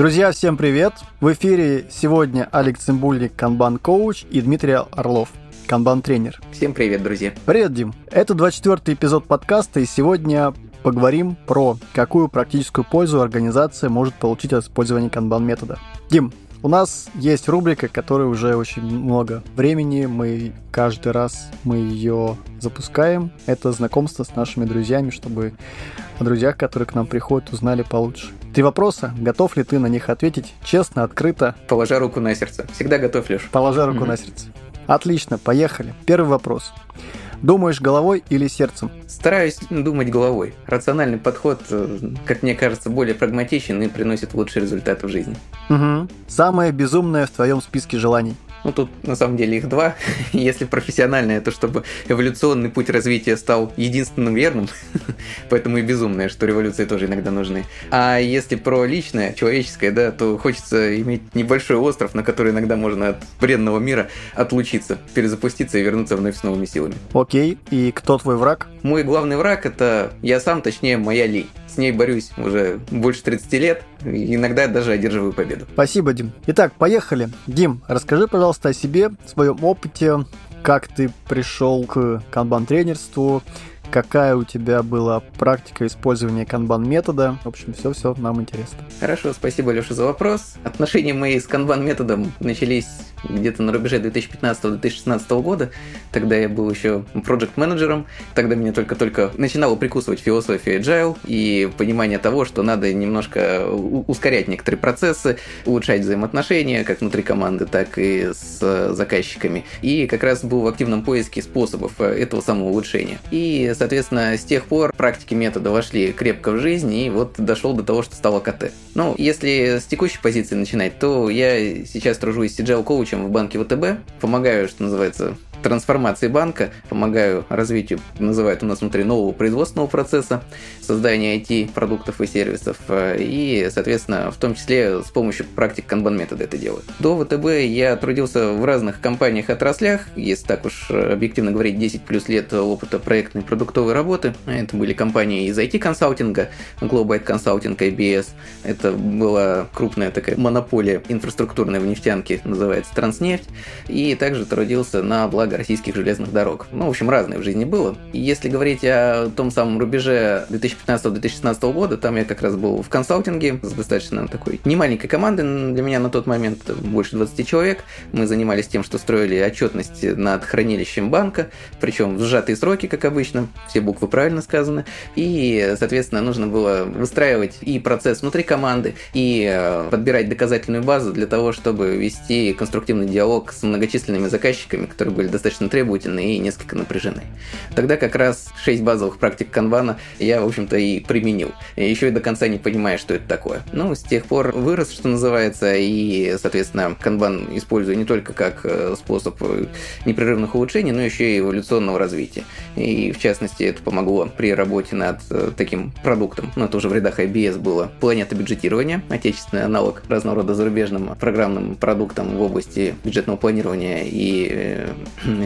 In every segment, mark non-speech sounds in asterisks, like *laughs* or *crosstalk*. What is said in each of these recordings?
Друзья, всем привет! В эфире сегодня Алекс Цимбульник, канбан-коуч и Дмитрий Орлов, канбан-тренер. Всем привет, друзья! Привет, Дим! Это 24-й эпизод подкаста, и сегодня поговорим про какую практическую пользу организация может получить от использования канбан-метода. Дим, у нас есть рубрика, которая уже очень много времени, мы каждый раз мы ее запускаем. Это знакомство с нашими друзьями, чтобы о друзьях, которые к нам приходят, узнали получше. Три вопроса. Готов ли ты на них ответить честно, открыто? Положа руку на сердце. Всегда готов, Леш. Положа руку mm-hmm. на сердце. Отлично, поехали. Первый вопрос. Думаешь головой или сердцем? Стараюсь думать головой. Рациональный подход, э, как мне кажется, более прагматичен и приносит лучший результат в жизни. Угу. Самое безумное в твоем списке желаний? Ну, тут на самом деле их два. *laughs* Если профессиональное, то чтобы эволюционный путь развития стал единственным верным, *laughs* поэтому и безумное, что революции тоже иногда нужны. А если про личное, человеческое, да, то хочется иметь небольшой остров, на который иногда можно от бренного мира отлучиться, перезапуститься и вернуться вновь с новыми силами. Окей, и кто твой враг? Мой главный враг это я сам, точнее, моя лень. С ней борюсь уже больше 30 лет, иногда даже одерживаю победу. Спасибо, Дим. Итак, поехали. Дим, расскажи, пожалуйста, о себе, своем опыте, как ты пришел к канбан-тренерству, какая у тебя была практика использования канбан-метода. В общем, все-все нам интересно. Хорошо, спасибо, Леша, за вопрос. Отношения мои с канбан-методом начались где-то на рубеже 2015-2016 года. Тогда я был еще проект-менеджером. Тогда меня только-только начинало прикусывать философия agile и понимание того, что надо немножко ускорять некоторые процессы, улучшать взаимоотношения как внутри команды, так и с заказчиками. И как раз был в активном поиске способов этого самого улучшения. И, соответственно, с тех пор практики метода вошли крепко в жизнь, и вот дошел до того, что стало КТ. Ну, если с текущей позиции начинать, то я сейчас тружусь agile коучем чем в банке ВТБ. Помогаю, что называется, трансформации банка, помогаю развитию, называют у нас внутри нового производственного процесса, создания IT-продуктов и сервисов, э, и, соответственно, в том числе с помощью практик канбан метода это делаю. До ВТБ я трудился в разных компаниях отраслях, если так уж объективно говорить, 10 плюс лет опыта проектной продуктовой работы. Это были компании из IT-консалтинга, Global Consulting, IBS. Это была крупная такая монополия инфраструктурная в нефтянке, называется Транснефть. И также трудился на благо благо российских железных дорог. Ну, в общем, разное в жизни было. И если говорить о том самом рубеже 2015-2016 года, там я как раз был в консалтинге с достаточно такой немаленькой командой для меня на тот момент, больше 20 человек. Мы занимались тем, что строили отчетность над хранилищем банка, причем в сжатые сроки, как обычно, все буквы правильно сказаны. И, соответственно, нужно было выстраивать и процесс внутри команды, и э, подбирать доказательную базу для того, чтобы вести конструктивный диалог с многочисленными заказчиками, которые были достаточно требовательные и несколько напряжены. Тогда как раз 6 базовых практик канбана я, в общем-то, и применил. Еще и до конца не понимая, что это такое. Ну, с тех пор вырос, что называется, и, соответственно, канбан использую не только как э, способ э, непрерывных улучшений, но еще и эволюционного развития. И, в частности, это помогло при работе над э, таким продуктом, ну, это уже в рядах IBS было, планета бюджетирования, отечественный аналог разного рода зарубежным программным продуктам в области бюджетного планирования и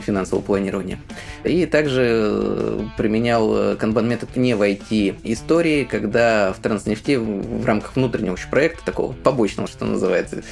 *clears throat* финансового планирования. И также э, применял канбан метод не в IT-истории, когда в Транснефти в рамках внутреннего проекта, такого побочного, что называется,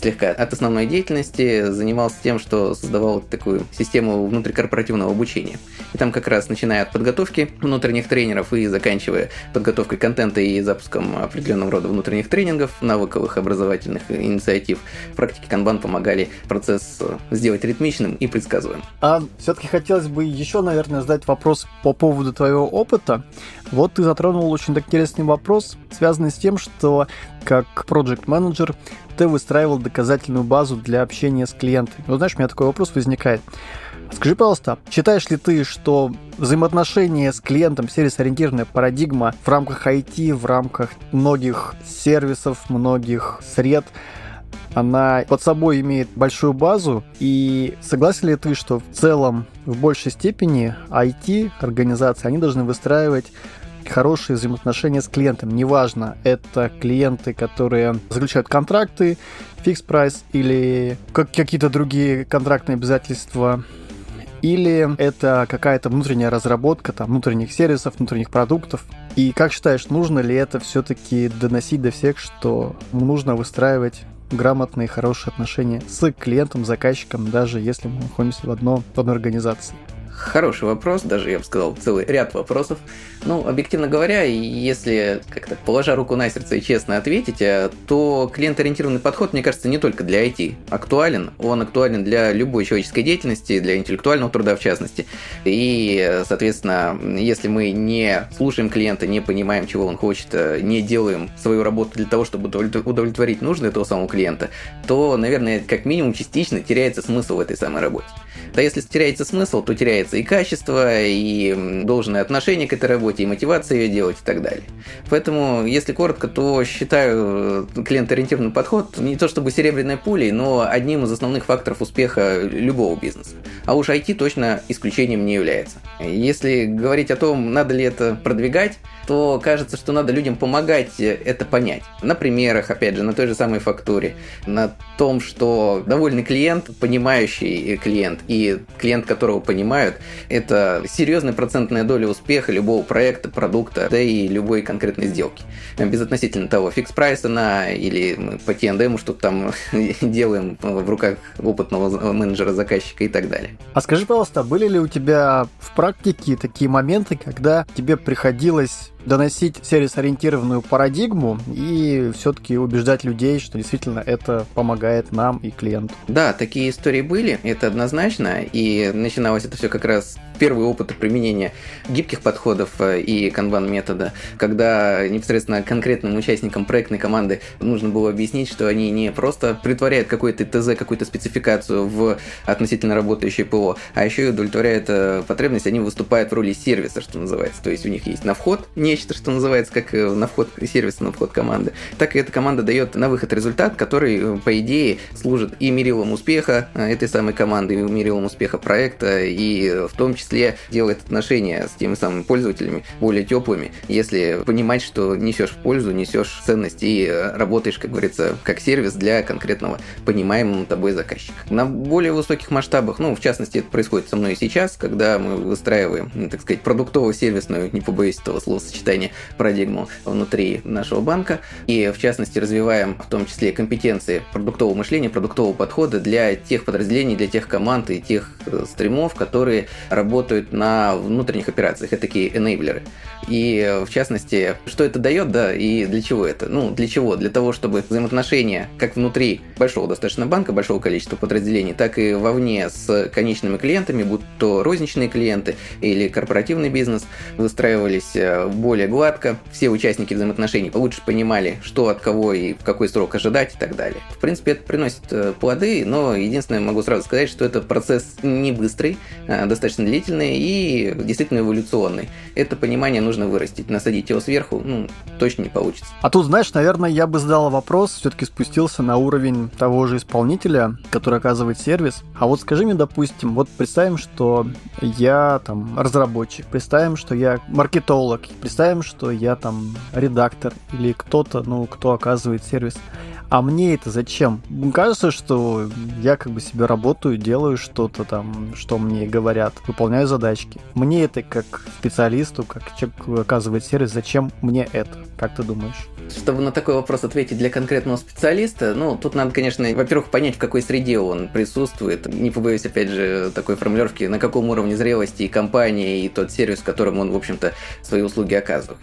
слегка от основной деятельности, занимался тем, что создавал такую систему внутрикорпоративного обучения. И там как раз начиная от подготовки внутренних тренеров и заканчивая подготовкой контента и запуском определенного рода внутренних тренингов, навыковых образовательных инициатив, практики канбан помогали процесс сделать ритмичным и предсказуемым. А все-таки хотелось бы еще, наверное, задать вопрос по поводу твоего опыта. Вот ты затронул очень интересный вопрос, связанный с тем, что как project менеджер ты выстраивал доказательную базу для общения с клиентами. Вот знаешь, у меня такой вопрос возникает. Скажи, пожалуйста, считаешь ли ты, что взаимоотношения с клиентом, сервис-ориентированная парадигма в рамках IT, в рамках многих сервисов, многих сред, она под собой имеет большую базу, и согласен ли ты, что в целом в большей степени IT-организации, они должны выстраивать хорошие взаимоотношения с клиентом. Неважно, это клиенты, которые заключают контракты, фикс прайс или как какие-то другие контрактные обязательства или это какая-то внутренняя разработка там, внутренних сервисов, внутренних продуктов. И как считаешь, нужно ли это все-таки доносить до всех, что нужно выстраивать грамотные, хорошие отношения с клиентом, заказчиком, даже если мы находимся в, одно, в одной организации? Хороший вопрос, даже я бы сказал, целый ряд вопросов. Ну, объективно говоря, если как-то положа руку на сердце и честно ответить, э, то клиент-ориентированный подход, мне кажется, не только для IT актуален, он актуален для любой человеческой деятельности, для интеллектуального труда в частности. И, соответственно, если мы не слушаем клиента, не понимаем, чего он хочет, э, не делаем свою работу для того, чтобы удовлетворить нужды этого самого клиента, то, наверное, как минимум частично теряется смысл в этой самой работе. Да если теряется смысл, то теряется и качество, и должное отношение к этой работе, и мотивация ее делать и так далее. Поэтому, если коротко, то считаю э, клиент-ориентированный подход не то чтобы серебряной пулей, но одним из основных факторов успеха любого бизнеса. А уж IT точно исключением не является. Если говорить о том, надо ли это продвигать, то кажется, что надо людям помогать это понять. На примерах, опять же, на той же самой фактуре, на том, что довольный клиент, понимающий клиент и клиент, которого понимают, это серьезная процентная доля успеха любого проекта, продукта, да и любой конкретной сделки. Безотносительно того, фикс прайс она или мы по T&M что-то там *laughs* делаем в руках опытного менеджера, заказчика и так далее. А скажи, пожалуйста, были ли у тебя в практике такие моменты, когда тебе приходилось доносить сервис-ориентированную парадигму и все-таки убеждать людей, что действительно это помогает нам и клиенту. Да, такие истории были, это однозначно, и начиналось это все как раз первый опыт применения гибких подходов э, и канбан-метода, когда непосредственно конкретным участникам проектной команды нужно было объяснить, что они не просто притворяют какой-то ТЗ, какую-то спецификацию в относительно работающее ПО, а еще и удовлетворяют э, потребность, они выступают в роли сервиса, что называется. То есть у них есть на вход нечто, что называется, как э, на вход сервиса, на вход команды, так и эта команда дает на выход результат, который, по идее, служит и мерилом успеха этой самой команды, и мерилом успеха проекта, и в том числе делает отношения с теми самыми пользователями более теплыми, если понимать, что несешь в пользу, несешь ценность и э, работаешь, как говорится, как сервис для конкретного понимаемого тобой заказчика. На более высоких масштабах, ну, в частности, это происходит со мной сейчас, когда мы выстраиваем, так сказать, продуктово-сервисную, не побоюсь этого словосочетания, парадигму внутри нашего банка, и, в частности, развиваем в том числе компетенции продуктового мышления, продуктового подхода для тех подразделений, для тех команд и тех э, стримов, которые работают на внутренних операциях. Это такие enabler. И, в частности, что это дает, да, и для чего это? Ну, для чего? Для того, чтобы взаимоотношения как внутри большого достаточно банка, большого количества подразделений, так и вовне с конечными клиентами, будь то розничные клиенты или корпоративный бизнес, выстраивались э, более гладко. Все участники взаимоотношений лучше понимали, что от кого и в какой срок ожидать и так далее. В принципе, это приносит э, плоды, но единственное, могу сразу сказать, что это процесс не быстрый, а достаточно длительный и действительно эволюционный. Это понимание нужно нужно вырастить. Насадить его сверху, ну, точно не получится. А тут, знаешь, наверное, я бы задал вопрос, все-таки спустился на уровень того же исполнителя, который оказывает сервис. А вот скажи мне, допустим, вот представим, что я там разработчик, представим, что я маркетолог, представим, что я там редактор или кто-то, ну, кто оказывает сервис. А мне это зачем? Кажется, что я как бы себе работаю, делаю что-то там, что мне говорят, выполняю задачки. Мне это как специалисту, как человек оказывает сервис, зачем мне это? Как ты думаешь? Чтобы на такой вопрос ответить для конкретного специалиста, ну, тут надо, конечно, во-первых, понять, в какой среде он присутствует. Не побоюсь, опять же, такой формулировки, на каком уровне зрелости и компании, и тот сервис, которым он, в общем-то, свои услуги оказывает.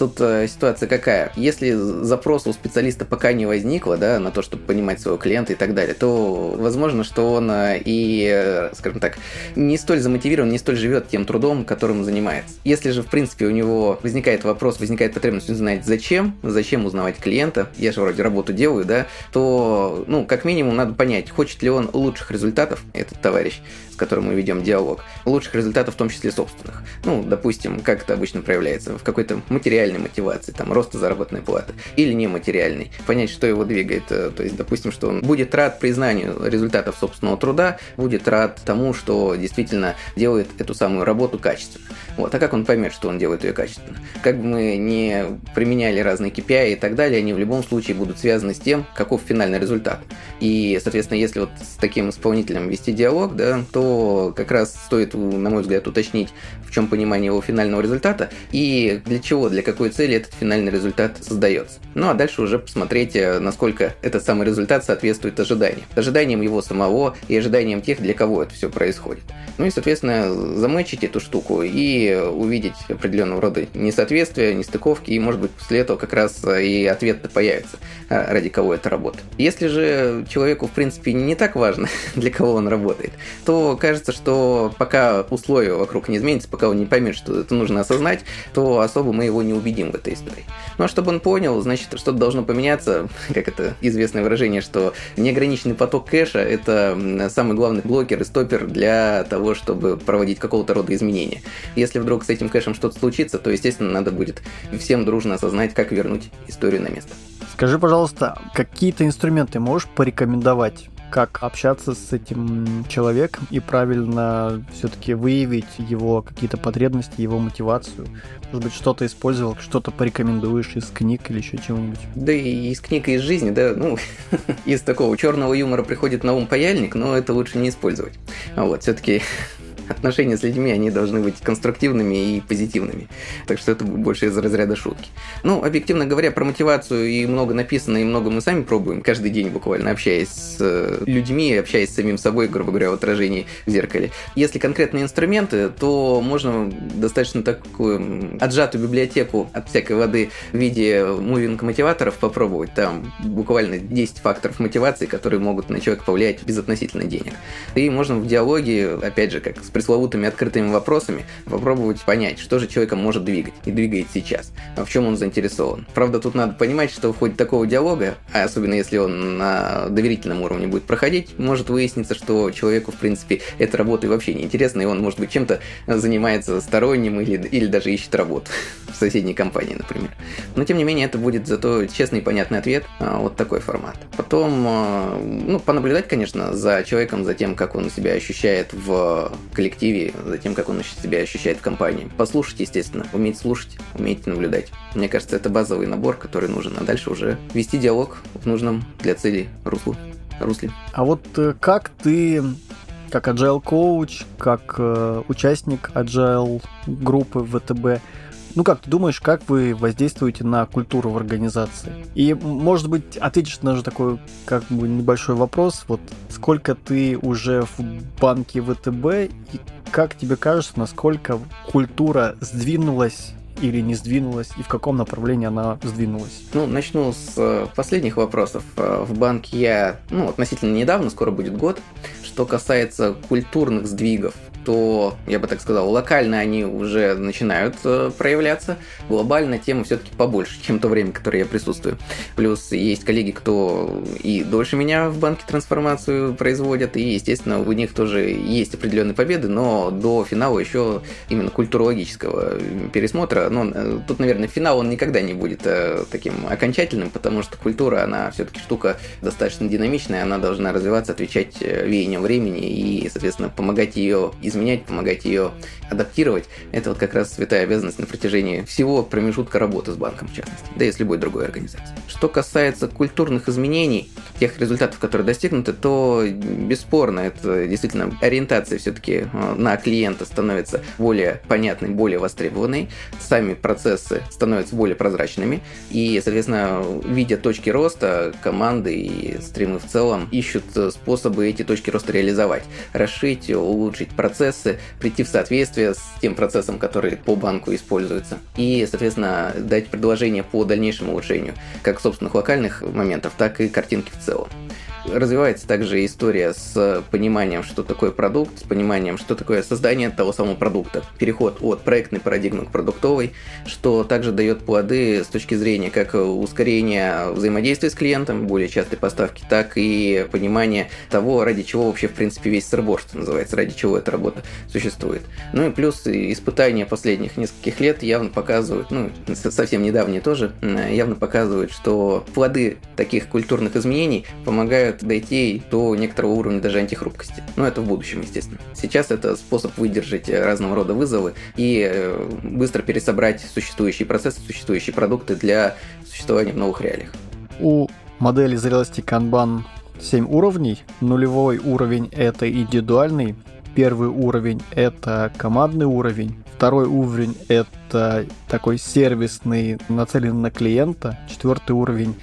Тут э, ситуация какая? Если запроса у специалиста пока не возникло, да, на то, чтобы понимать своего клиента и так далее, то возможно, что он э, и, э, скажем так, не столь замотивирован, не столь живет тем трудом, которым занимается. Если же, в принципе, у него возникает вопрос, возникает потребность узнать, зачем, зачем узнавать клиента, я же вроде работу делаю, да, то, ну, как минимум, надо понять, хочет ли он лучших результатов, этот товарищ, с которым мы ведем диалог, лучших результатов, в том числе собственных. Ну, допустим, как это обычно проявляется, в какой-то материальной материальной мотивации, там, роста заработной платы, или нематериальной. Понять, что его двигает. Э, то есть, допустим, что он будет рад признанию результатов собственного труда, будет рад тому, что действительно делает эту самую работу качественно. Вот. А как он поймет, что он делает ее качественно? Как бы мы не применяли разные KPI и так далее, они в любом случае будут связаны с тем, каков финальный результат. И, соответственно, если вот с таким исполнителем вести диалог, да, то как раз стоит, на мой взгляд, уточнить, в чем понимание его финального результата и для чего, для какой цели этот финальный результат создается. Ну а дальше уже посмотреть, э, насколько этот самый результат соответствует ожиданиям. Ожиданиям его самого и ожиданиям тех, для кого это все происходит. Ну и, соответственно, замечить эту штуку и увидеть определенного рода несоответствия, нестыковки, и, может быть, после этого как раз и ответ появится, э, ради кого это работает. Если же человеку, в принципе, не так важно, *laughs* для кого он работает, то кажется, что пока условия вокруг не изменятся, пока он не поймет, что это нужно осознать, то особо мы его не убедим в этой истории. Ну а чтобы он понял, значит, что-то должно поменяться, *laughs* как это известное выражение, что неограниченный поток кэша – это самый главный блокер и стопер для того, чтобы проводить какого-то рода изменения. Если вдруг с этим кэшем что-то случится, то, естественно, надо будет всем дружно осознать, как вернуть историю на место. Скажи, пожалуйста, какие-то инструменты можешь порекомендовать как общаться с этим человеком и правильно все-таки выявить его какие-то потребности, его мотивацию. Может быть, что-то использовал, что-то порекомендуешь из книг или еще чего-нибудь. Да и из книг, и из жизни, да, ну, *laughs* из такого черного юмора приходит на ум паяльник, но это лучше не использовать. Вот, все-таки отношения с людьми, они должны быть конструктивными и позитивными. Так что это больше из разряда шутки. Ну, объективно говоря, про мотивацию и много написано, и много мы сами пробуем, каждый день буквально общаясь с э, людьми, общаясь с самим собой, грубо говоря, в отражении в зеркале. Если конкретные инструменты, то можно достаточно такую отжатую библиотеку от всякой воды в виде мувинг-мотиваторов попробовать. Там буквально 10 факторов мотивации, которые могут на человека повлиять без относительно денег. И можно в диалоге, опять же, как с пресловутыми открытыми вопросами попробовать понять, что же человека может двигать и двигает сейчас, а в чем он заинтересован. Правда, тут надо понимать, что в ходе такого диалога, а особенно если он на доверительном уровне будет проходить, может выясниться, что человеку, в принципе, эта работа и вообще не интересна, и он, может быть, чем-то занимается сторонним или, или даже ищет работу *laughs* в соседней компании, например. Но, тем не менее, это будет зато честный и понятный ответ, а, вот такой формат. Потом, а, ну, понаблюдать, конечно, за человеком, за тем, как он себя ощущает в коллективе, коллективе, за тем, как он себя ощущает в компании. Послушать, естественно, уметь слушать, уметь наблюдать. Мне кажется, это базовый набор, который нужен, а дальше уже вести диалог в нужном для цели руслу, русле. А вот э, как ты как agile коуч, как э, участник agile группы ВТБ, ну как ты думаешь, как вы воздействуете на культуру в организации? И, может быть, ответишь на же такой как бы небольшой вопрос. Вот сколько ты уже в банке ВТБ и как тебе кажется, насколько культура сдвинулась или не сдвинулась, и в каком направлении она сдвинулась? Ну, начну с э, последних вопросов. Э, в банке я, ну, относительно недавно, скоро будет год. Что касается культурных сдвигов, то, я бы так сказал, локально они уже начинают э, проявляться, глобально тема все-таки побольше, чем то время, которое я присутствую. Плюс есть коллеги, кто и дольше меня в банке трансформацию производят, и, естественно, у них тоже есть определенные победы, но до финала еще именно культурологического пересмотра, ну, э, тут, наверное, финал он никогда не будет э, таким окончательным, потому что культура, она все-таки штука достаточно динамичная, она должна развиваться, отвечать э, веяниям времени и, соответственно, помогать ее изменять, помогать ее адаптировать, это вот как раз святая обязанность на протяжении всего промежутка работы с банком, в частности, да и с любой другой организацией. Что касается культурных изменений, тех результатов, которые достигнуты, то бесспорно, это действительно ориентация все-таки э, на клиента становится более понятной, более востребованной, сами процессы становятся более прозрачными, и, соответственно, видя точки роста, команды и стримы в целом ищут способы эти точки роста реализовать, расшить, улучшить процессы, прийти в соответствие с тем процессом, который по банку используется. И, соответственно, дать предложение по дальнейшему улучшению как собственных локальных моментов, так и картинки в целом. Развивается также история с пониманием, что такое продукт, с пониманием, что такое создание того самого продукта. Переход от проектной парадигмы к продуктовой, что также дает плоды с точки зрения как ускорения взаимодействия с клиентом, более частой поставки, так и понимания того, ради чего вообще, в принципе, весь сырбор, что называется, ради чего эта работа существует. Ну и плюс испытания последних нескольких лет явно показывают, ну, совсем недавние тоже, явно показывают, что плоды таких культурных изменений помогают дойти до некоторого уровня даже антихрупкости. Но это в будущем, естественно. Сейчас это способ выдержать разного рода вызовы и э, быстро пересобрать существующие процессы, существующие продукты для существования в новых реалиях. У модели зрелости Kanban 7 уровней. Нулевой уровень – это индивидуальный, первый уровень – это командный уровень, второй уровень – это такой сервисный, нацеленный на клиента, четвертый уровень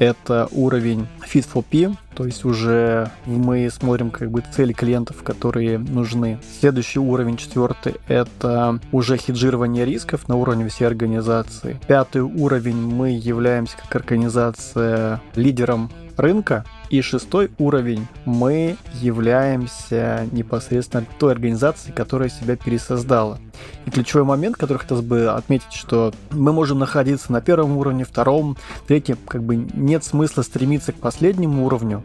это уровень Fit for P, то есть уже мы смотрим как бы цели клиентов, которые нужны. Следующий уровень, четвертый, это уже хеджирование рисков на уровне всей организации. Пятый уровень мы являемся как организация лидером рынка, и шестой уровень. Мы являемся непосредственно той организацией, которая себя пересоздала. И ключевой момент, который хотелось бы отметить, что мы можем находиться на первом уровне, втором, третьем. Как бы нет смысла стремиться к последнему уровню.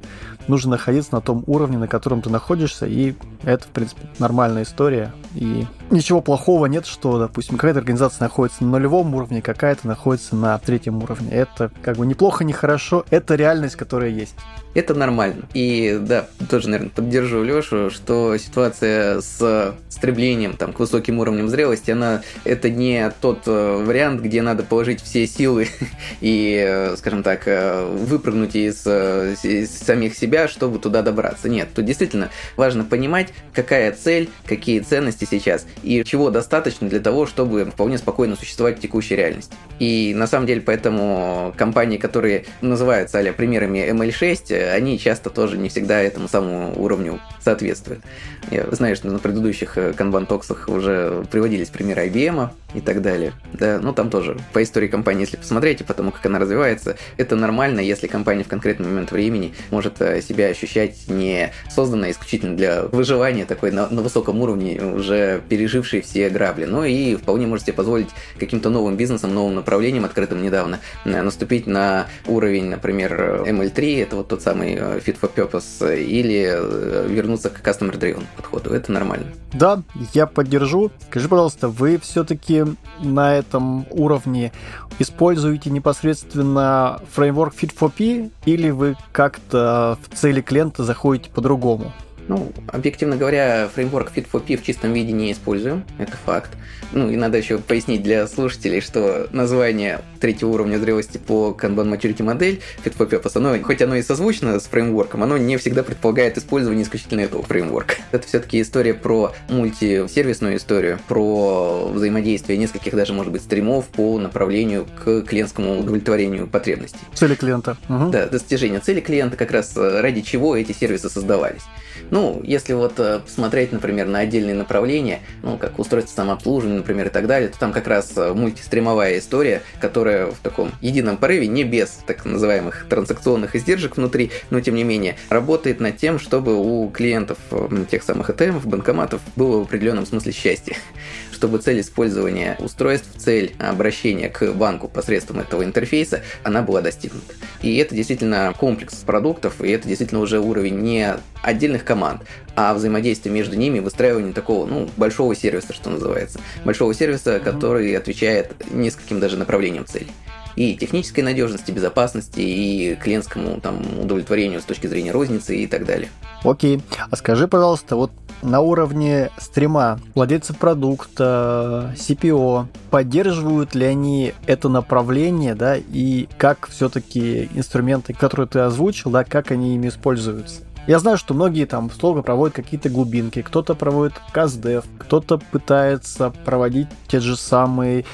Нужно находиться на том уровне, на котором ты находишься, и это, в принципе, нормальная история. И ничего плохого нет, что, допустим, какая-то организация находится на нулевом уровне, какая-то находится на третьем уровне. Это как бы неплохо, не хорошо. Это реальность, которая есть это нормально. И да, тоже, наверное, поддержу Лешу, что ситуация с стремлением там, к высоким уровням зрелости, она это не тот э, вариант, где надо положить все силы *laughs* и, э, скажем так, э, выпрыгнуть из, из самих себя, чтобы туда добраться. Нет, тут действительно важно понимать, какая цель, какие ценности сейчас и чего достаточно для того, чтобы вполне спокойно существовать в текущей реальности. И на самом деле поэтому компании, которые называются а примерами ML6, они часто тоже не всегда этому самому уровню соответствуют. Я знаю, что на предыдущих канбан-токсах уже приводились примеры IBM и так далее. Да, ну там тоже по истории компании, если посмотреть и потому, как она развивается, это нормально, если компания в конкретный момент времени может э, себя ощущать не созданной исключительно для выживания, такой на, на высоком уровне, уже пережившей все грабли, но и вполне может себе позволить каким-то новым бизнесом, новым направлением, открытым недавно, э, наступить на уровень, например, ML3, это вот тот самый э, Fit for Purpose, или вернуться к Customer Driven подходу. Это нормально. Да, я поддержу. Скажи, пожалуйста, вы все-таки на этом уровне используете непосредственно фреймворк Fit for P или вы как-то в цели клиента заходите по-другому? Ну, объективно говоря, фреймворк Fit for P в чистом виде не используем, это факт. Ну и надо еще пояснить для слушателей, что название третьего уровня зрелости по Kanban Maturity модель Fit for Purpose, оно, хоть оно и созвучно с фреймворком, оно не всегда предполагает использование исключительно этого фреймворка. *laughs* Это все-таки история про мультисервисную историю, про взаимодействие нескольких даже, может быть, стримов по направлению к клиентскому удовлетворению потребностей. Цели клиента. Угу. Да, достижение цели клиента, как раз э, ради чего эти сервисы создавались. Ну, если вот э, посмотреть, например, на отдельные направления, ну, как устройство самообслуживания, например, и так далее, то там как раз э, мультистримовая история, которая в таком едином порыве, не без так называемых транзакционных издержек внутри, но тем не менее, работает над тем, чтобы у клиентов тех самых ATM, банкоматов было в определенном смысле счастье чтобы цель использования устройств, цель обращения к банку посредством этого интерфейса, она была достигнута. И это действительно комплекс продуктов, и это действительно уже уровень не отдельных команд, а взаимодействие между ними, выстраивание такого, ну, большого сервиса, что называется. Большого сервиса, который отвечает нескольким даже направлениям целей и технической надежности, безопасности, и клиентскому там, удовлетворению с точки зрения розницы и так далее. Окей. А скажи, пожалуйста, вот на уровне стрима владельцы продукта, CPO, поддерживают ли они это направление, да, и как все-таки инструменты, которые ты озвучил, да, как они ими используются? Я знаю, что многие там строго проводят какие-то глубинки, кто-то проводит CastDev, кто-то пытается проводить те же самые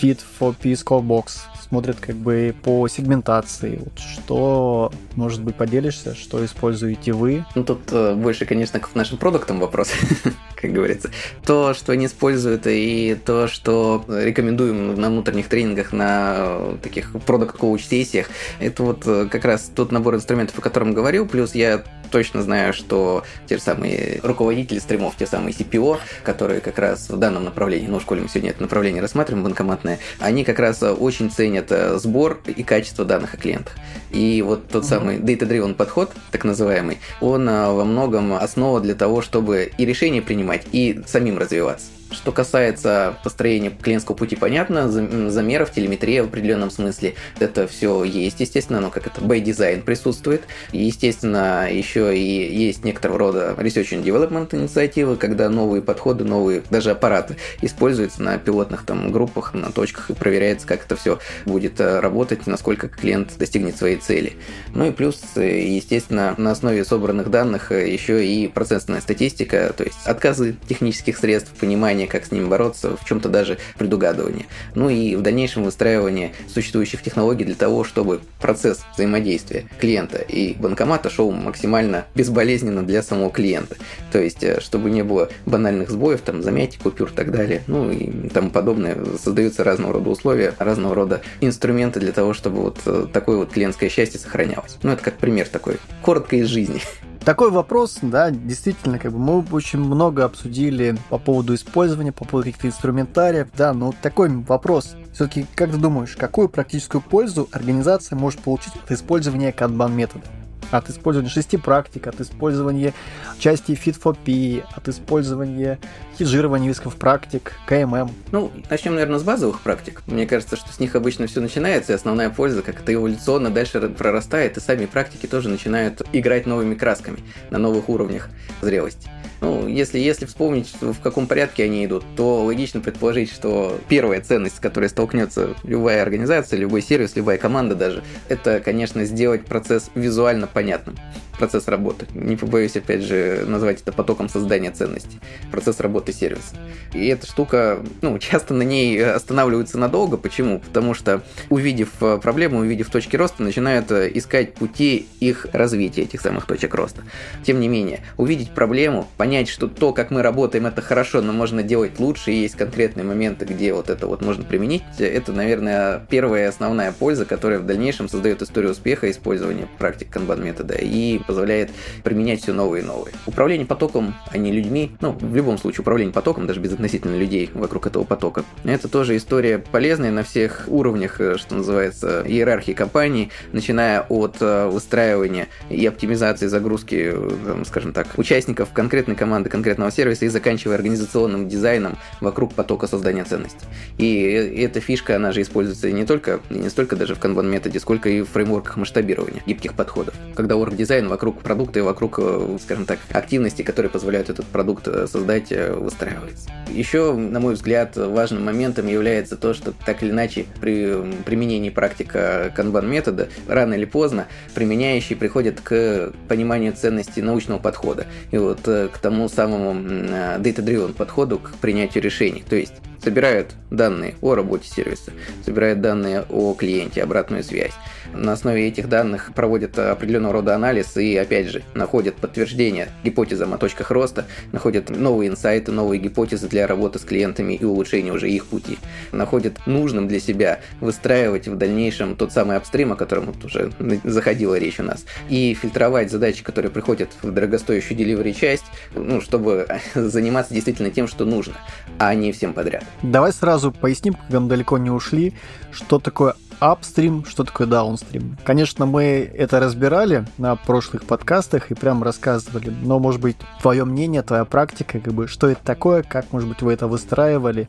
Fit for Peace Callbox смотрят как бы по сегментации. Вот что, может быть, поделишься, что используете вы? Ну, тут э, больше, конечно, к нашим продуктам вопрос, *laughs* как говорится. То, что они используют, и то, что рекомендуем на внутренних тренингах, на таких продукт коуч сессиях это вот э, как раз тот набор инструментов, о котором говорил, плюс я точно знаю, что те же самые руководители стримов, те самые CPO, которые как раз в данном направлении, ну, в школе мы сегодня это направление рассматриваем, банкоматное, они как раз очень ценят э, сбор и качество данных о клиентах. И вот тот самый data-driven подход, так называемый, он э, во многом основа для того, чтобы и решения принимать, и самим развиваться. Что касается построения клиентского пути, понятно, замеров, телеметрия в определенном смысле, это все есть, естественно, но как это design присутствует. Естественно, еще и есть некоторого рода research and development инициативы, когда новые подходы, новые даже аппараты используются на пилотных там группах, на точках и проверяется, как это все будет э, работать, насколько клиент достигнет своей цели. Ну и плюс, э, естественно, на основе собранных данных э, еще и процессная статистика, то есть отказы технических средств, понимание понимание, как с ними бороться, в чем-то даже предугадывание. Ну и в дальнейшем выстраивание существующих технологий для того, чтобы процесс взаимодействия клиента и банкомата шел максимально безболезненно для самого клиента. То есть, э, чтобы не было банальных сбоев, там, замятий, купюр и так далее, ну и тому подобное. Создаются разного рода условия, разного рода инструменты для того, чтобы вот э, такое вот клиентское счастье сохранялось. Ну, это как пример такой, коротко из жизни. Такой вопрос, да, действительно, как бы мы очень много обсудили по поводу использования, по поводу каких-то инструментариев, да, но такой вопрос. Все-таки, как ты думаешь, какую практическую пользу организация может получить от использования канбан метода? От использования шести практик, от использования части Fit for P, от использования хеджирования рисков практик, КММ. Ну, начнем, наверное, с базовых практик. Мне кажется, что с них обычно все начинается, и основная польза, как это эволюционно дальше прорастает, и сами практики тоже начинают играть новыми красками на новых уровнях зрелости. Ну, если, если вспомнить, в каком порядке они идут, то логично предположить, что первая ценность, с которой столкнется любая организация, любой сервис, любая команда даже, это, конечно, сделать процесс визуально понятным процесс работы. Не побоюсь, опять же, назвать это потоком создания ценностей. Процесс работы сервиса. И эта штука, ну, *laughs* часто на ней останавливаются надолго. Почему? Потому что, увидев э, проблему, увидев точки роста, начинают э, искать пути их развития, этих самых точек роста. Тем не менее, увидеть проблему, понять, что то, как мы работаем, это хорошо, но можно делать лучше, и есть конкретные моменты, где вот это вот можно применить, это, наверное, первая основная польза, которая в дальнейшем создает историю успеха использования практик канбан метода и позволяет применять все новые и новые. Управление потоком, а не людьми, ну, в любом случае, управление потоком, даже без относительно людей вокруг этого потока, это тоже история полезная на всех уровнях, э, что называется, иерархии компании, начиная от э, выстраивания и оптимизации загрузки, э, скажем так, участников конкретной команды, конкретного сервиса и заканчивая организационным дизайном вокруг потока создания ценностей. И эта фишка, она же используется не только, не столько даже в канбан методе, сколько и в фреймворках масштабирования гибких подходов. Когда орг-дизайн вокруг продукта и вокруг, э, скажем так, активности, которые позволяют этот продукт э, создать, э, выстраивается. Еще, на мой взгляд, важным моментом является то, что так или иначе при применении практика канбан метода рано или поздно применяющий приходит к пониманию ценности научного подхода и вот к тому самому data-driven подходу к принятию решений. То есть собирают данные о работе сервиса, собирают данные о клиенте, обратную связь. На основе этих данных проводят определенного рода анализ и, опять же, находят подтверждение гипотезам о точках роста, находят новые инсайты, новые гипотезы для работы с клиентами и улучшения уже их пути. Находят нужным для себя выстраивать в дальнейшем тот самый апстрим, о котором вот уже заходила речь у нас, и фильтровать задачи, которые приходят в дорогостоящую delivery часть, ну, чтобы *laughs* заниматься действительно тем, что нужно, а не всем подряд. Давай сразу поясним, когда мы далеко не ушли, что такое апстрим, что такое даунстрим. Конечно, мы это разбирали на прошлых подкастах и прям рассказывали, но, может быть, твое мнение, твоя практика, как бы, что это такое, как, может быть, вы это выстраивали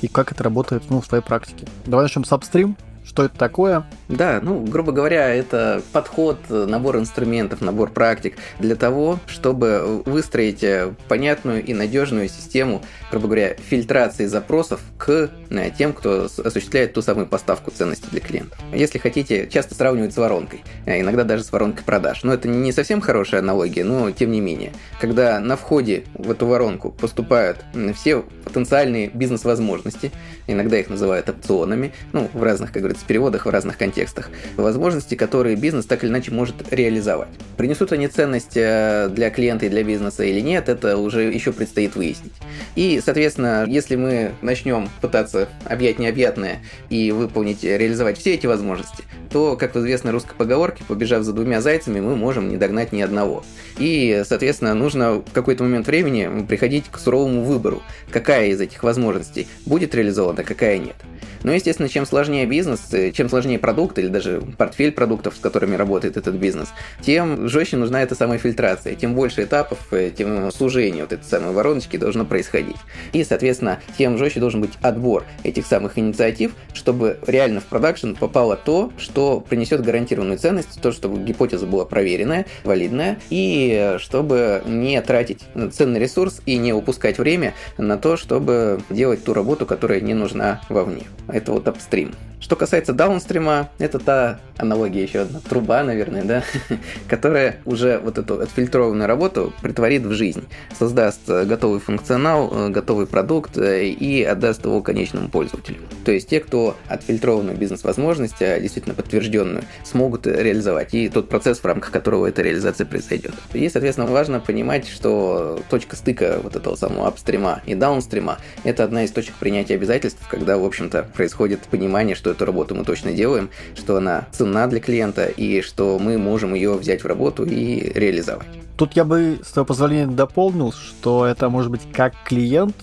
и как это работает ну, в твоей практике. Давай начнем с апстрим. Что это такое? Да, ну, грубо говоря, это подход, набор инструментов, набор практик для того, чтобы выстроить э, понятную и надежную систему, грубо говоря, фильтрации запросов к э, тем, кто осуществляет ту самую поставку ценности для клиентов. Если хотите, часто сравнивают с воронкой, э, иногда даже с воронкой продаж. Но это не совсем хорошая аналогия, но тем не менее. Когда на входе в эту воронку поступают все потенциальные бизнес-возможности, иногда их называют опционами, ну, в разных, как говорится, переводах в разных контекстах, возможности, которые бизнес так или иначе может реализовать. Принесут они ценность э, для клиента и для бизнеса или нет, это уже еще предстоит выяснить. И, соответственно, если мы начнем пытаться объять необъятное и выполнить, реализовать все эти возможности, то, как в известной русской поговорке, побежав за двумя зайцами, мы можем не догнать ни одного. И, соответственно, нужно в какой-то момент времени приходить к суровому выбору, какая из этих возможностей будет реализована, какая нет. Но, естественно, чем сложнее бизнес, э, чем сложнее продукт или даже портфель продуктов, с которыми работает этот бизнес, тем жестче нужна эта самая фильтрация, тем больше этапов, э, тем сужение вот этой самой вороночки должно происходить. И, соответственно, тем жестче должен быть отбор этих самых инициатив, чтобы реально в продакшн попало то, что принесет гарантированную ценность, то, чтобы гипотеза была проверенная, валидная, и чтобы не тратить ценный ресурс и не упускать время на то, чтобы делать ту работу, которая не нужна вовне. Это вот апстрим. Что касается даунстрима, это та аналогия еще одна, труба, наверное, да, *laughs* которая уже вот эту отфильтрованную работу притворит в жизнь, создаст готовый функционал, э, готовый продукт э, и отдаст его конечному пользователю. То есть те, кто отфильтрованную бизнес-возможность, действительно подтвержденную, смогут реализовать, и тот процесс, в рамках которого эта реализация произойдет. И, соответственно, важно понимать, что точка стыка вот этого самого апстрима и даунстрима – это одна из точек принятия обязательств, когда, в общем-то, происходит понимание, что эту работу мы точно делаем, что она ценна для клиента и что мы можем ее взять в работу и реализовать. Тут я бы, с твоего позволения, дополнил, что это может быть как клиент,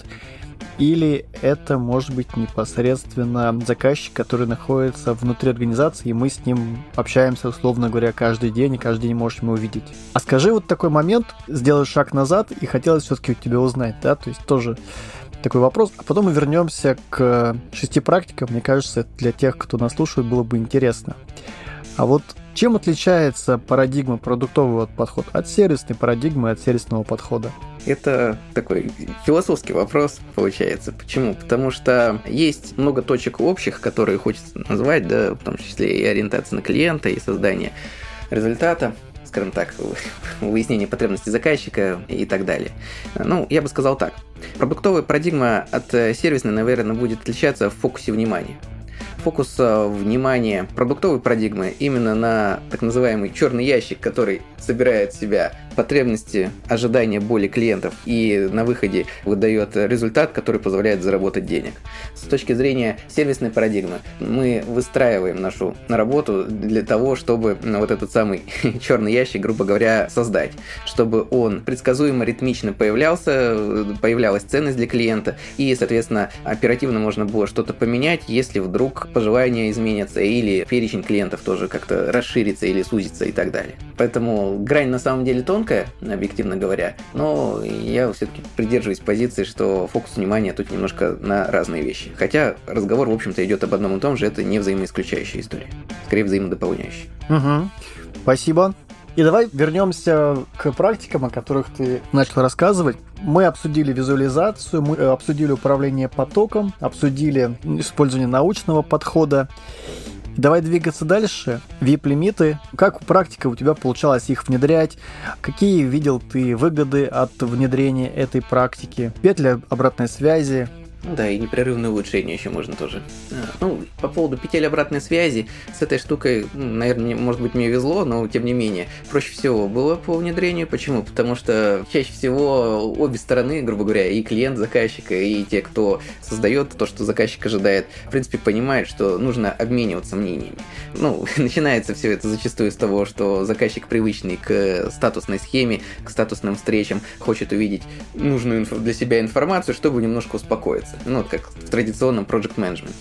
или это может быть непосредственно заказчик, который находится внутри организации, и мы с ним общаемся, условно говоря, каждый день, и каждый день можем его увидеть. А скажи вот такой момент, сделай шаг назад, и хотелось все-таки у тебя узнать, да, то есть тоже такой вопрос. А потом мы вернемся к шести практикам. Мне кажется, для тех, кто нас слушает, было бы интересно. А вот чем отличается парадигма продуктового подхода от сервисной парадигмы, от сервисного подхода? Это такой философский вопрос получается. Почему? Потому что есть много точек общих, которые хочется назвать, да, в том числе и ориентация на клиента, и создание результата скажем так, выяснение потребностей заказчика и так далее. Ну, я бы сказал так. Продуктовая парадигма от сервисной, наверное, будет отличаться в фокусе внимания фокус э, внимания продуктовой парадигмы именно на так называемый черный ящик, который собирает в себя потребности, ожидания боли клиентов и на выходе выдает результат, который позволяет заработать денег. С точки зрения сервисной парадигмы, мы выстраиваем нашу работу для того, чтобы вот этот самый *laughs* черный ящик, грубо говоря, создать, чтобы он предсказуемо, ритмично появлялся, появлялась ценность для клиента, и, соответственно, оперативно можно было что-то поменять, если вдруг пожелания изменятся, или перечень клиентов тоже как-то расширится или сузится и так далее. Поэтому грань на самом деле тонкая, тонкая, объективно говоря, но я все-таки придерживаюсь позиции, что фокус внимания тут немножко на разные вещи. Хотя разговор, в общем-то, идет об одном и том же, это не взаимоисключающая история, скорее взаимодополняющая. Угу. Спасибо. И давай вернемся к практикам, о которых ты начал рассказывать. Мы обсудили визуализацию, мы обсудили управление потоком, обсудили использование научного подхода. Давай двигаться дальше. VIP-лимиты. Как практика у тебя получалось их внедрять? Какие видел ты выгоды от внедрения этой практики? Петля обратной связи. Ну да, и непрерывное улучшение еще можно тоже. А, ну, по поводу петель обратной связи, с этой штукой, ну, наверное, может быть, мне везло, но тем не менее, проще всего было по внедрению. Почему? Потому что чаще всего обе стороны, грубо говоря, и клиент заказчика, и те, кто создает то, что заказчик ожидает, в принципе, понимают, что нужно обмениваться мнениями. Ну, *laughs* начинается все это зачастую с того, что заказчик привычный к статусной схеме, к статусным встречам, хочет увидеть нужную для себя информацию, чтобы немножко успокоиться ну, как в традиционном project management.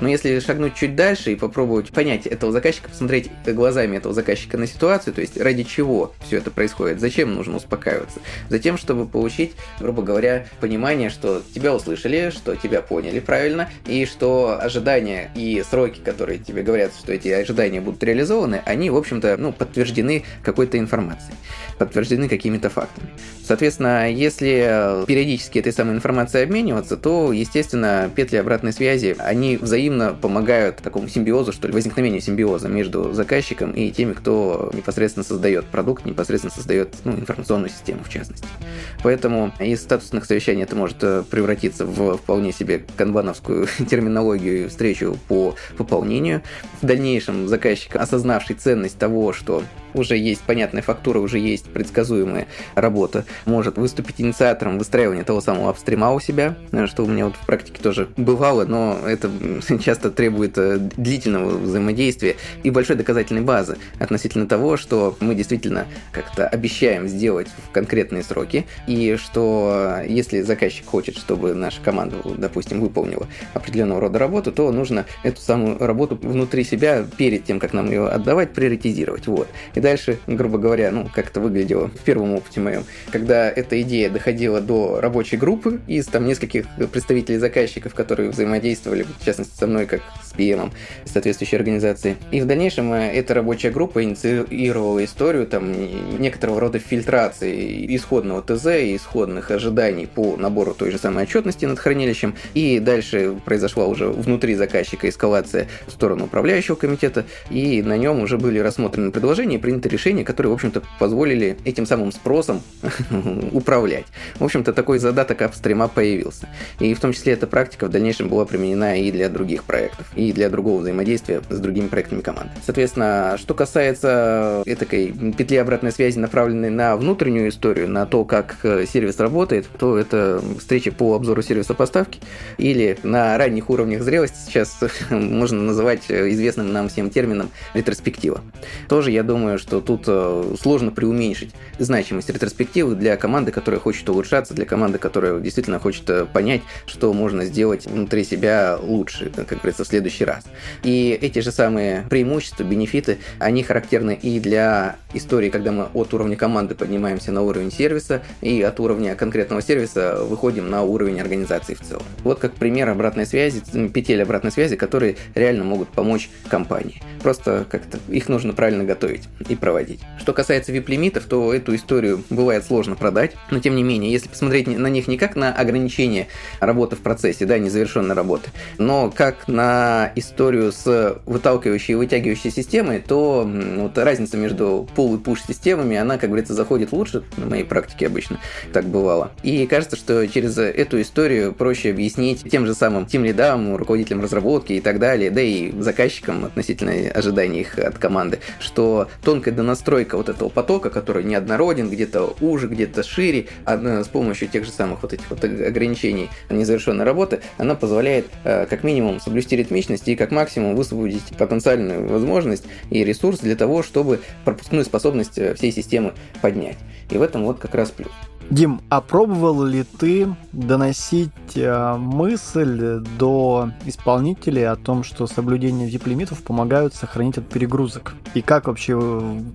Но если шагнуть чуть дальше и попробовать понять этого заказчика, посмотреть глазами этого заказчика на ситуацию, то есть ради чего все это происходит, зачем нужно успокаиваться, затем, чтобы получить, грубо говоря, понимание, что тебя услышали, что тебя поняли правильно, и что ожидания и сроки, которые тебе говорят, что эти ожидания будут реализованы, они, в общем-то, ну, подтверждены какой-то информацией, подтверждены какими-то фактами. Соответственно, если периодически этой самой информацией обмениваться, то, естественно, петли обратной связи, они взаимно взаимно помогают такому симбиозу, что ли, возникновению симбиоза между заказчиком и теми, кто непосредственно создает продукт, непосредственно создает ну, информационную систему, в частности. Поэтому из статусных совещаний это может э, превратиться в вполне себе канбановскую *laughs* терминологию встречу по пополнению. В дальнейшем заказчик, осознавший ценность того, что уже есть понятная фактура, уже есть предсказуемая работа, может выступить инициатором выстраивания того самого апстрима у себя, что у меня вот в практике тоже бывало, но это *laughs* часто требует э, длительного взаимодействия и большой доказательной базы относительно того, что мы действительно как-то обещаем сделать в конкретные сроки, и что э, если заказчик хочет, чтобы наша команда, допустим, выполнила определенного рода работу, то нужно эту самую работу внутри себя перед тем, как нам ее отдавать, приоритизировать. Вот. И дальше, грубо говоря, ну, как это выглядело в первом опыте моем, когда эта идея доходила до рабочей группы из там нескольких представителей заказчиков, которые взаимодействовали, в частности, со мной как с PM соответствующей организации. И в дальнейшем э, эта рабочая группа инициировала историю там некоторого рода фильтрации исходного ТЗ и исходных ожиданий по набору той же самой отчетности над хранилищем. И дальше произошла уже внутри заказчика эскалация в сторону управляющего комитета, и на нем уже были рассмотрены предложения и приняты решения, которые, в общем-то, позволили этим самым спросом *laughs* управлять. В общем-то, такой задаток апстрима появился. И в том числе эта практика в дальнейшем была применена и для других проектов, и для другого взаимодействия с другими проектами команды. Соответственно, что касается этой петли обратной связи, направленной на внутреннюю историю, на то, как э, сервис работает, то это встречи по обзору сервиса поставки или на ранних уровнях зрелости сейчас *laughs* можно называть э, известным нам всем термином ретроспектива. Тоже, я думаю, что тут э, сложно преуменьшить значимость ретроспективы для команды, которая хочет улучшаться, для команды, которая действительно хочет э, понять, что можно сделать внутри себя лучше, как говорится, в следующий раз. И эти же самые преимущества, бенефиты, они характерны и для истории, когда мы от уровня команды поднимаемся на уровень сервиса, и от уровня конкретного сервиса выходим на уровень организации в целом. Вот как пример обратной связи, петель обратной связи, которые реально могут помочь компании. Просто как-то их нужно правильно готовить и проводить. Что касается VIP-лимитов, то эту историю бывает сложно продать, но тем не менее, если посмотреть на них не как на ограничение работы в процессе, да, незавершенной работы, но как на историю с выталкивающей и вытягивающей системой, то вот разница между pull и push системами, она, как говорится, заходит лучше, на моей практике обычно так бывало. И кажется, что через эту историю проще объяснить тем же самым тем лидам, руководителям разработки и так далее, да и заказчикам относительно ожиданий их от команды, что тонкая донастройка вот этого потока, который неоднороден, где-то уже, где-то шире, а с помощью тех же самых вот этих вот ограничений незавершенной работы, она позволяет э, как минимум соблюсти ритмичность и как максимум высвободить потенциальную возможность и ресурс для того, чтобы пропускную способность э, всей системы поднять. И в этом вот как раз плюс. Дим, а пробовал ли ты доносить э, мысль до исполнителей о том, что соблюдение VIP-лимитов помогают сохранить от перегрузок? И как вообще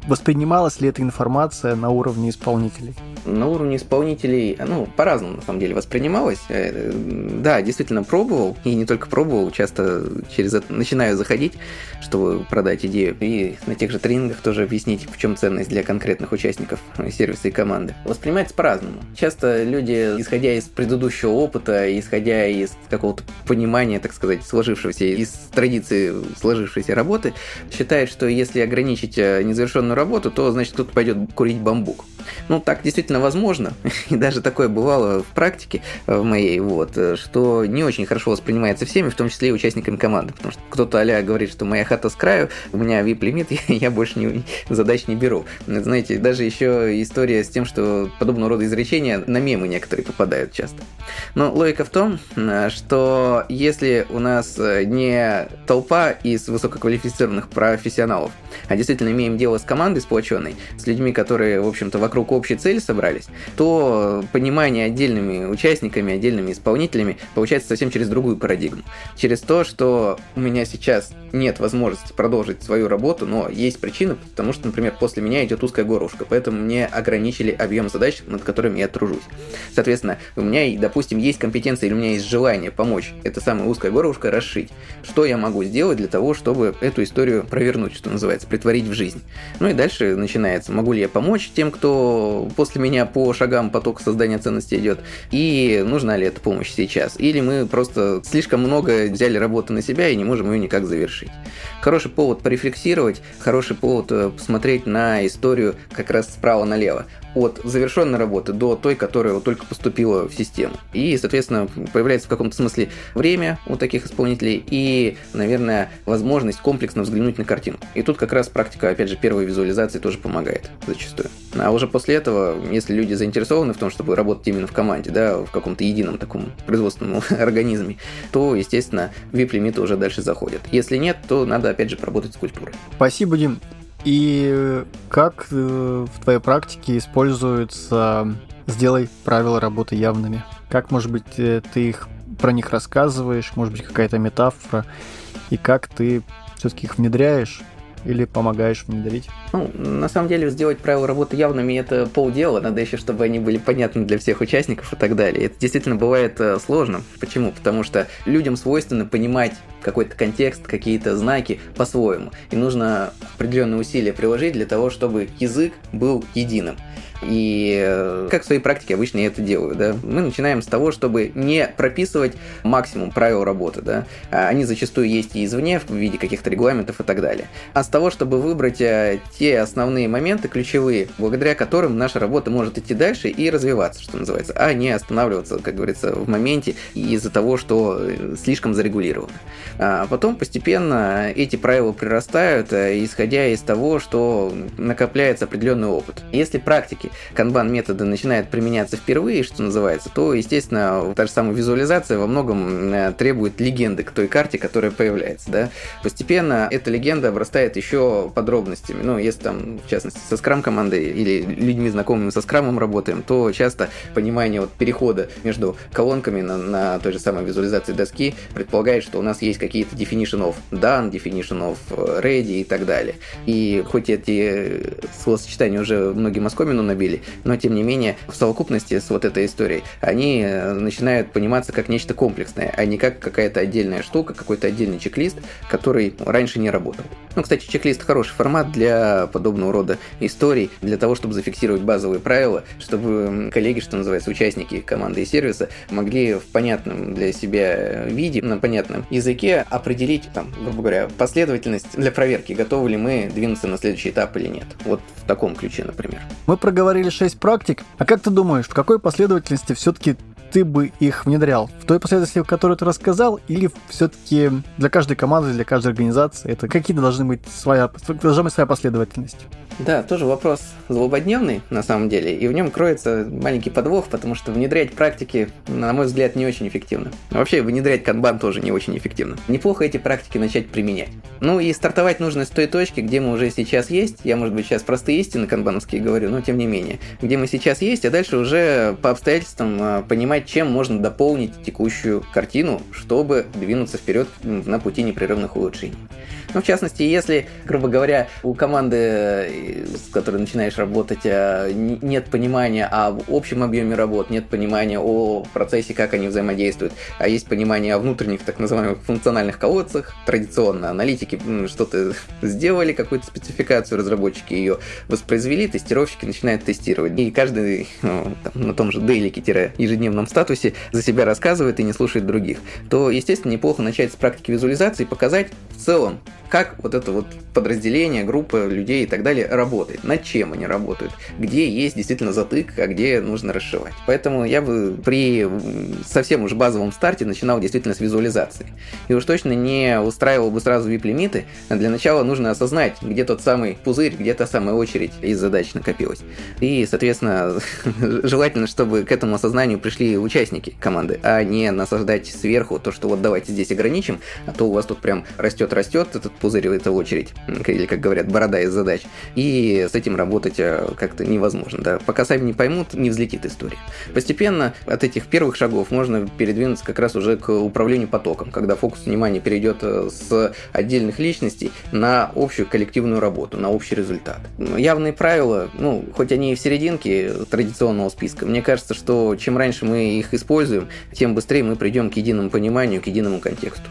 воспринималась ли эта информация на уровне исполнителей? На уровне исполнителей, ну, по-разному, на самом деле, воспринималось. Э, да, действительно пробовал, и не только пробовал, часто через это начинаю заходить, чтобы продать идею. И на тех же тренингах тоже объяснить, в чем ценность для конкретных участников сервиса и команды. Воспринимается по-разному. Часто люди, исходя из предыдущего опыта, исходя из какого-то понимания, так сказать, сложившегося, из традиции сложившейся работы, считают, что если ограничить э, незавершенную работу, то, значит, кто-то пойдет курить бамбук. Ну, так действительно возможно, *laughs* и даже такое бывало в практике э, в моей, вот, э, что не очень хорошо воспринимается всеми, в том числе и участниками команды, потому что кто-то а говорит, что моя хата с краю, у меня VIP-лимит, *laughs* я больше не, задач не беру. Знаете, даже еще история с тем, что подобного рода изречения на мемы некоторые попадают часто. Но логика в том, э, что если у нас не толпа из высококвалифицированных профессионалов, а действительно имеем дело с командой сплоченной, с людьми, которые, в общем-то, вокруг общей цели собрались, то понимание отдельными участниками, отдельными исполнителями получается совсем через другую парадигму. Через то, что у меня сейчас нет возможности продолжить свою работу, но есть причина, потому что, например, после меня идет узкая горлышко, поэтому мне ограничили объем задач, над которыми я тружусь. Соответственно, у меня, допустим, есть компетенция или у меня есть желание помочь это самое узкое горлышко расшить. Что я могу сделать для того, чтобы эту историю провернуть, что называется, притворить в жизнь? Ну и дальше начинается, могу ли я помочь тем, кто после меня по шагам потока создания ценности идет, и нужна ли эта помощь сейчас? Или мы просто слишком много взяли работы на себя и не можем ее никак завершить? Хороший повод порефлексировать, хороший повод э, посмотреть на историю как раз справа налево от завершенной работы до той, которая вот только поступила в систему. И, соответственно, появляется в каком-то смысле время у таких исполнителей и, наверное, возможность комплексно взглянуть на картину. И тут как раз практика, опять же, первой визуализации тоже помогает зачастую. А уже после этого, если люди заинтересованы в том, чтобы работать именно в команде, да, в каком-то едином таком производственном *laughs* организме, то, естественно, VIP-лимиты уже дальше заходят. Если нет, то надо, опять же, поработать с культурой. Спасибо, Дим. И как э, в твоей практике используются «сделай правила работы явными»? Как, может быть, э, ты их про них рассказываешь, может быть, какая-то метафора, и как ты все-таки их внедряешь или помогаешь внедрить? Ну, на самом деле, сделать правила работы явными это полдела. Надо еще, чтобы они были понятны для всех участников и так далее. Это действительно бывает э, сложно. Почему? Потому что людям свойственно понимать какой-то контекст, какие-то знаки по-своему. И нужно определенные усилия приложить для того, чтобы язык был единым. И э, как в своей практике обычно я это делаю, да, мы начинаем с того, чтобы не прописывать максимум правил работы, да, а они зачастую есть и извне в виде каких-то регламентов и так далее, а с того, чтобы выбрать э, те основные моменты ключевые, благодаря которым наша работа может идти дальше и развиваться, что называется, а не останавливаться, как говорится, в моменте из-за того, что э, слишком зарегулировано. А потом постепенно эти правила прирастают, исходя из того, что накопляется определенный опыт. Если практики канбан методы начинают применяться впервые, что называется, то, естественно, та же самая визуализация во многом э, требует легенды к той карте, которая появляется. Да? Постепенно эта легенда обрастает еще подробностями. Ну, если там, в частности, со скрам командой или людьми, знакомыми со скрамом работаем, то часто понимание вот перехода между колонками на, на той же самой визуализации доски предполагает, что у нас есть какие-то definition of done, definition of ready и так далее. И хоть эти словосочетания уже многим оскомину набили. Но, тем не менее, в совокупности с вот этой историей они э, начинают пониматься как нечто комплексное, а не как какая-то отдельная штука, какой-то отдельный чек-лист, который раньше не работал. Ну, кстати, чек-лист хороший формат для подобного рода историй, для того, чтобы зафиксировать базовые правила, чтобы коллеги, что называется, участники команды и сервиса, могли в понятном для себя виде, на понятном языке определить, там, грубо говоря, последовательность для проверки, готовы ли мы двинуться на следующий этап или нет. Вот в таком ключе, например. Мы проговорили говорили 6 практик. А как ты думаешь, в какой последовательности все-таки ты бы их внедрял? В той последовательности, которую ты рассказал, или все-таки для каждой команды, для каждой организации это какие-то должны быть своя, должна быть своя последовательность? Да, тоже вопрос злободневный, на самом деле, и в нем кроется маленький подвох, потому что внедрять практики, на мой взгляд, не очень эффективно. Вообще, внедрять канбан тоже не очень эффективно. Неплохо эти практики начать применять. Ну и стартовать нужно с той точки, где мы уже сейчас есть. Я, может быть, сейчас простые истины канбановские говорю, но тем не менее. Где мы сейчас есть, а дальше уже по обстоятельствам а, понимать, чем можно дополнить текущую картину, чтобы двинуться вперед на пути непрерывных улучшений. Ну, в частности, если, грубо говоря, у команды, э, с которой начинаешь работать, э, нет понимания о общем объеме работ, нет понимания о процессе, как они взаимодействуют, а есть понимание о внутренних так называемых функциональных колодцах, традиционно аналитики что-то *laughs* сделали, какую-то спецификацию, разработчики ее воспроизвели, тестировщики начинают тестировать. И каждый ну, там, на том же дейлике-ежедневном статусе за себя рассказывает и не слушает других. То, естественно, неплохо начать с практики визуализации и показать в целом, как вот это вот подразделение, группа людей и так далее работает, над чем они работают, где есть действительно затык, а где нужно расшивать. Поэтому я бы при совсем уж базовом старте начинал действительно с визуализации. И уж точно не устраивал бы сразу VIP-лимиты, а для начала нужно осознать, где тот самый пузырь, где та самая очередь из задач накопилась. И, соответственно, *laughs* желательно, чтобы к этому осознанию пришли участники команды, а не насаждать сверху то, что вот давайте здесь ограничим, а то у вас тут прям растет-растет этот пузырь, эта очередь, или, как говорят, борода из задач, и с этим работать э, как-то невозможно. Да? Пока сами не поймут, не взлетит история. Постепенно от этих первых шагов можно передвинуться как раз уже к управлению потоком, когда фокус внимания перейдет э, с отдельных личностей на общую коллективную работу, на общий результат. Явные правила, ну, хоть они и в серединке традиционного списка, мне кажется, что чем раньше мы их используем, тем быстрее мы придем к единому пониманию, к единому контексту.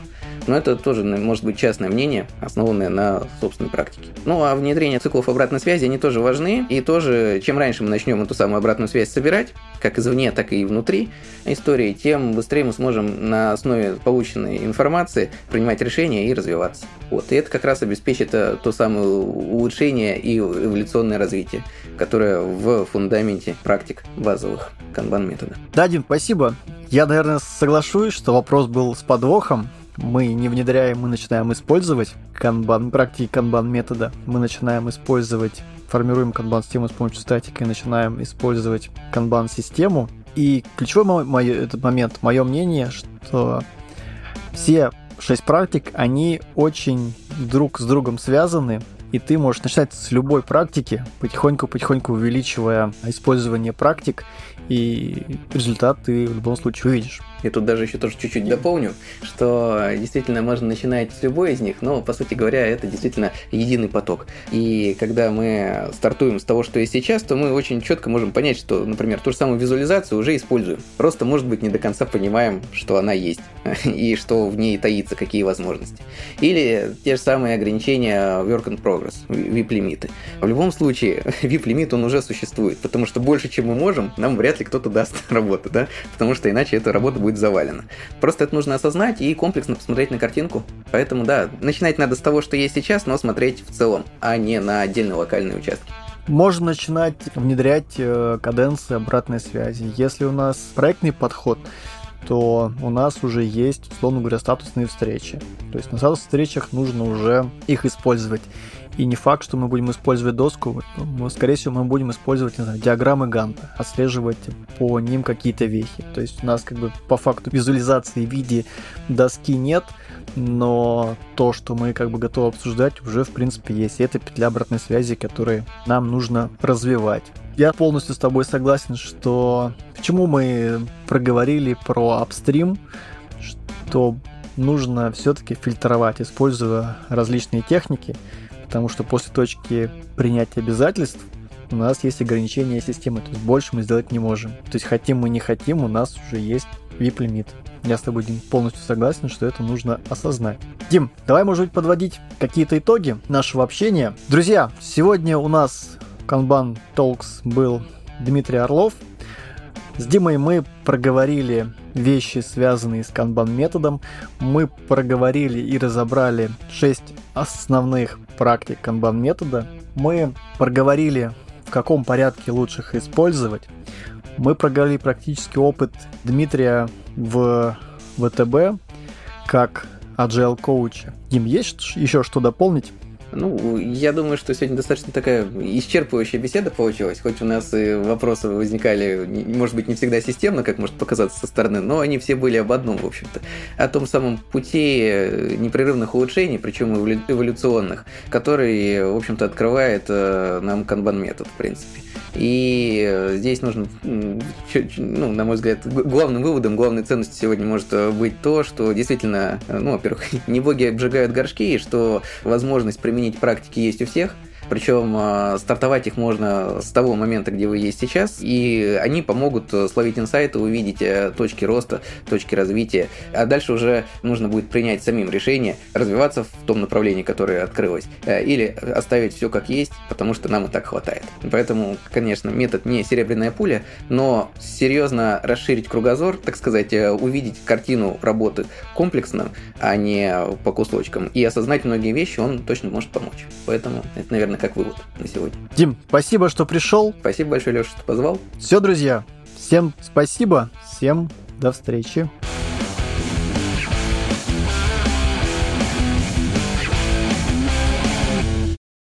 Но это тоже может быть частное мнение, основанное на собственной практике. Ну а внедрение циклов обратной связи, они тоже важны. И тоже, чем раньше мы начнем эту самую обратную связь собирать, как извне, так и внутри истории, тем быстрее мы сможем на основе полученной информации принимать решения и развиваться. Вот. И это как раз обеспечит э, то самое улучшение и эволюционное развитие, которое в фундаменте практик базовых канбан-метода. Да, Дим, спасибо. Я, наверное, соглашусь, что вопрос был с подвохом, мы не внедряем, мы начинаем использовать канбан, практики канбан метода, мы начинаем использовать, формируем канбан систему с помощью статика и начинаем использовать канбан систему. И ключевой мой, мой, этот момент, мое мнение, что все шесть практик, они очень друг с другом связаны, и ты можешь начинать с любой практики, потихоньку-потихоньку увеличивая использование практик, и результат ты в любом случае увидишь. И тут даже еще тоже чуть-чуть дополню, что действительно можно начинать с любой из них, но, по сути говоря, это действительно единый поток. И когда мы стартуем с того, что есть сейчас, то мы очень четко можем понять, что, например, ту же самую визуализацию уже используем. Просто, может быть, не до конца понимаем, что она есть, *laughs* и что в ней таится, какие возможности. Или те же самые ограничения work in progress, VIP-лимиты. В любом случае, *laughs* VIP-лимит, он уже существует, потому что больше, чем мы можем, нам вряд ли кто-то даст *laughs* работу, да, потому что иначе эта работа будет будет завалено. Просто это нужно осознать и комплексно посмотреть на картинку. Поэтому, да, начинать надо с того, что есть сейчас, но смотреть в целом, а не на отдельные локальные участки. Можно начинать внедрять э, каденции обратной связи. Если у нас проектный подход, то у нас уже есть, условно говоря, статусные встречи. То есть на статусных встречах нужно уже их использовать. И не факт, что мы будем использовать доску, мы, скорее всего, мы будем использовать, не знаю, диаграммы Ганта, отслеживать по ним какие-то вехи. То есть у нас как бы по факту визуализации в виде доски нет, но то, что мы как бы готовы обсуждать, уже в принципе есть. И это петля обратной связи, которую нам нужно развивать. Я полностью с тобой согласен, что почему мы проговорили про апстрим, что нужно все-таки фильтровать, используя различные техники, потому что после точки принятия обязательств у нас есть ограничения системы, то есть больше мы сделать не можем. То есть хотим мы не хотим, у нас уже есть VIP-лимит. Я с тобой, Дим, полностью согласен, что это нужно осознать. Дим, давай, может быть, подводить какие-то итоги нашего общения. Друзья, сегодня у нас Kanban Talks был Дмитрий Орлов. С Димой мы проговорили вещи, связанные с канбан методом. Мы проговорили и разобрали 6 основных практик канбан метода. Мы проговорили, в каком порядке лучше их использовать. Мы проговорили практический опыт Дмитрия в ВТБ как agile коуча. Дим, есть еще что дополнить? Ну, я думаю, что сегодня достаточно такая исчерпывающая беседа получилась, хоть у нас и вопросы возникали, может быть, не всегда системно, как может показаться со стороны, но они все были об одном, в общем-то, о том самом пути э, непрерывных улучшений, причем эволюционных, который, в общем-то, открывает э, нам канбан-метод, в принципе. И э, здесь нужно, ну, на мой взгляд, главным выводом, главной ценностью сегодня может быть то, что действительно, ну, во-первых, *laughs* не боги обжигают горшки, и что возможность применить практики есть у всех – причем а, стартовать их можно с того момента, где вы есть сейчас, и они помогут э, словить инсайты, увидеть э, точки роста, точки развития. А дальше уже нужно будет принять самим решение, развиваться в том направлении, которое открылось, э, или оставить все как есть, потому что нам и так хватает. Поэтому, конечно, метод не серебряная пуля, но серьезно расширить кругозор, так сказать, увидеть картину работы комплексно, а не по кусочкам, и осознать многие вещи, он точно может помочь. Поэтому это, наверное, как вывод на сегодня. Дим, спасибо, что пришел. Спасибо большое, Леша, что позвал. Все, друзья, всем спасибо, всем до встречи.